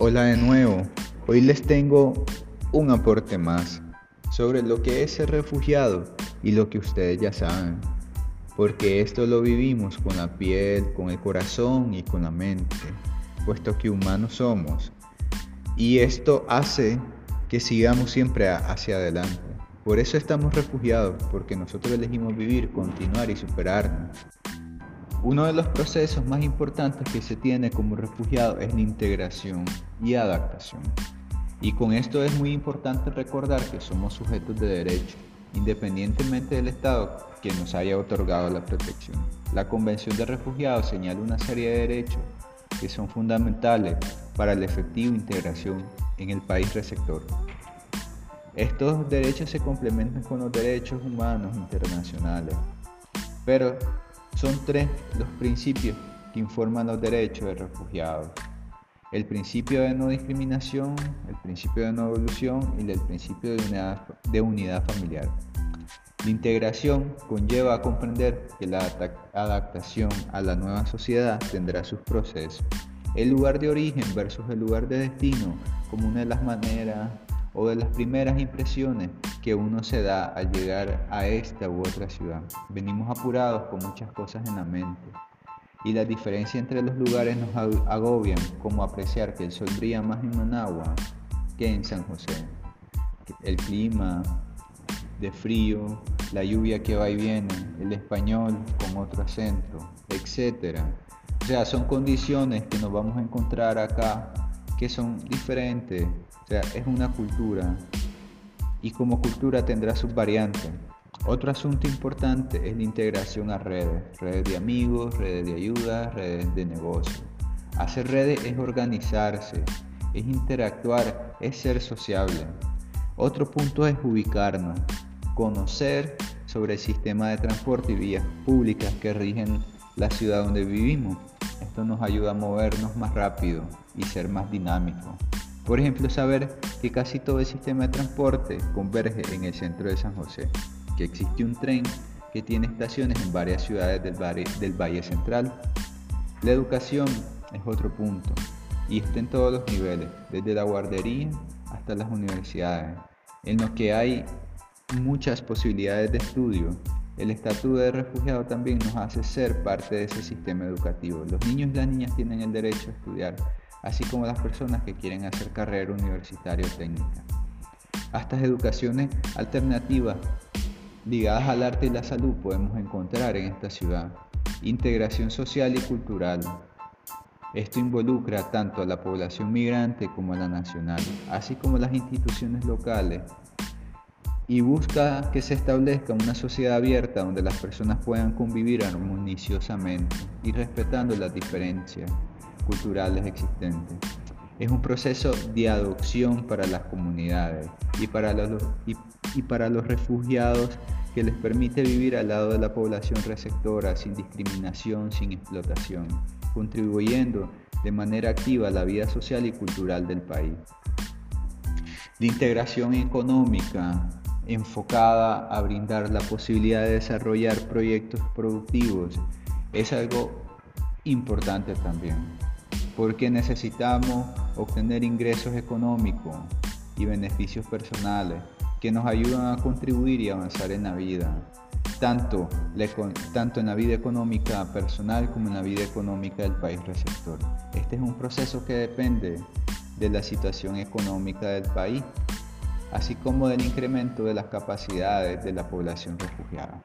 Hola de nuevo, hoy les tengo un aporte más sobre lo que es ser refugiado y lo que ustedes ya saben, porque esto lo vivimos con la piel, con el corazón y con la mente, puesto que humanos somos. Y esto hace que sigamos siempre hacia adelante. Por eso estamos refugiados, porque nosotros elegimos vivir, continuar y superarnos. Uno de los procesos más importantes que se tiene como refugiado es la integración y adaptación. Y con esto es muy importante recordar que somos sujetos de derecho, independientemente del Estado que nos haya otorgado la protección. La Convención de Refugiados señala una serie de derechos que son fundamentales para la efectiva integración en el país receptor. Estos derechos se complementan con los derechos humanos internacionales, pero son tres los principios que informan los derechos de refugiados. El principio de no discriminación, el principio de no evolución y el principio de unidad, de unidad familiar. La integración conlleva a comprender que la adaptación a la nueva sociedad tendrá sus procesos. El lugar de origen versus el lugar de destino como una de las maneras o de las primeras impresiones que uno se da al llegar a esta u otra ciudad. Venimos apurados con muchas cosas en la mente y la diferencia entre los lugares nos agobian, como apreciar que el sol brilla más en Managua que en San José. El clima de frío, la lluvia que va y viene, el español con otro acento, etc. O sea, son condiciones que nos vamos a encontrar acá que son diferentes o sea, es una cultura y como cultura tendrá sus variantes. Otro asunto importante es la integración a redes, redes de amigos, redes de ayuda, redes de negocio. Hacer redes es organizarse, es interactuar, es ser sociable. Otro punto es ubicarnos, conocer sobre el sistema de transporte y vías públicas que rigen la ciudad donde vivimos. Esto nos ayuda a movernos más rápido y ser más dinámicos. Por ejemplo, saber que casi todo el sistema de transporte converge en el centro de San José, que existe un tren que tiene estaciones en varias ciudades del, Valle Central. La educación es otro punto y está en todos los niveles, desde la guardería hasta las universidades, en los que hay muchas posibilidades de estudio. El estatuto de refugiado también nos hace ser parte de ese sistema educativo. Los niños y las niñas tienen el derecho a estudiar así como las personas que quieren hacer carrera universitaria o técnica. Estas educaciones alternativas ligadas al arte y la salud podemos encontrar en esta ciudad. Integración social y cultural. Esto involucra tanto a la población migrante como a la nacional, así como las instituciones locales, y busca que se establezca una sociedad abierta donde las personas puedan convivir armoniosamente y respetando las diferencias culturales existentes. Es un proceso de adopción para las comunidades y para los, y, para los refugiados que les permite vivir al lado de la población receptora sin discriminación, sin explotación, contribuyendo de manera activa a la vida social y cultural del país. La integración económica enfocada a brindar la posibilidad de desarrollar proyectos productivos es algo importante también porque necesitamos obtener ingresos económicos y beneficios personales que nos ayudan a contribuir y avanzar en la vida, tanto, tanto en la vida económica personal como en la vida económica del país receptor. Este es un proceso que depende de la situación económica del país, así como del incremento de las capacidades de la población refugiada.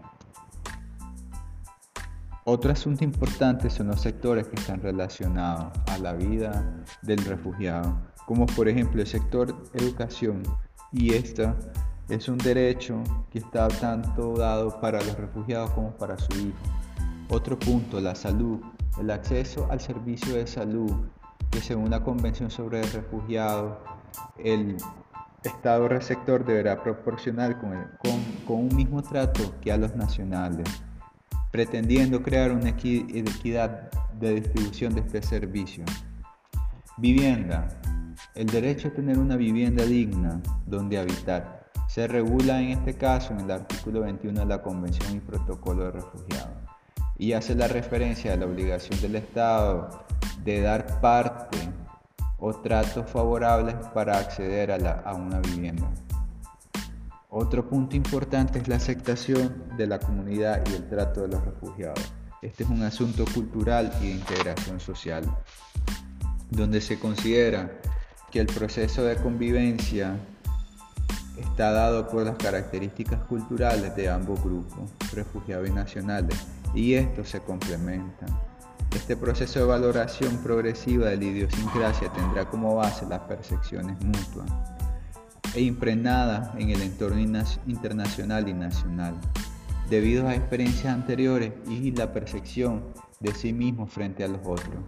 Otro asunto importante son los sectores que están relacionados a la vida del refugiado, como por ejemplo el sector educación, y esta es un derecho que está tanto dado para los refugiados como para su hijo. Otro punto, la salud, el acceso al servicio de salud, que según la Convención sobre el Refugiado, el Estado receptor deberá proporcionar con, con un mismo trato que a los nacionales pretendiendo crear una equidad de distribución de este servicio. Vivienda. El derecho a tener una vivienda digna donde habitar se regula en este caso en el artículo 21 de la Convención y Protocolo de Refugiados y hace la referencia a la obligación del Estado de dar parte o tratos favorables para acceder a, una vivienda. Otro punto importante es la aceptación de la comunidad y el trato de los refugiados. Este es un asunto cultural y de integración social, donde se considera que el proceso de convivencia está dado por las características culturales de ambos grupos, refugiados y nacionales, y estos se complementan. Este proceso de valoración progresiva de la idiosincrasia tendrá como base las percepciones mutuas e impregnadas en el entorno internacional y nacional, debido a experiencias anteriores y la percepción de sí mismo frente a los otros.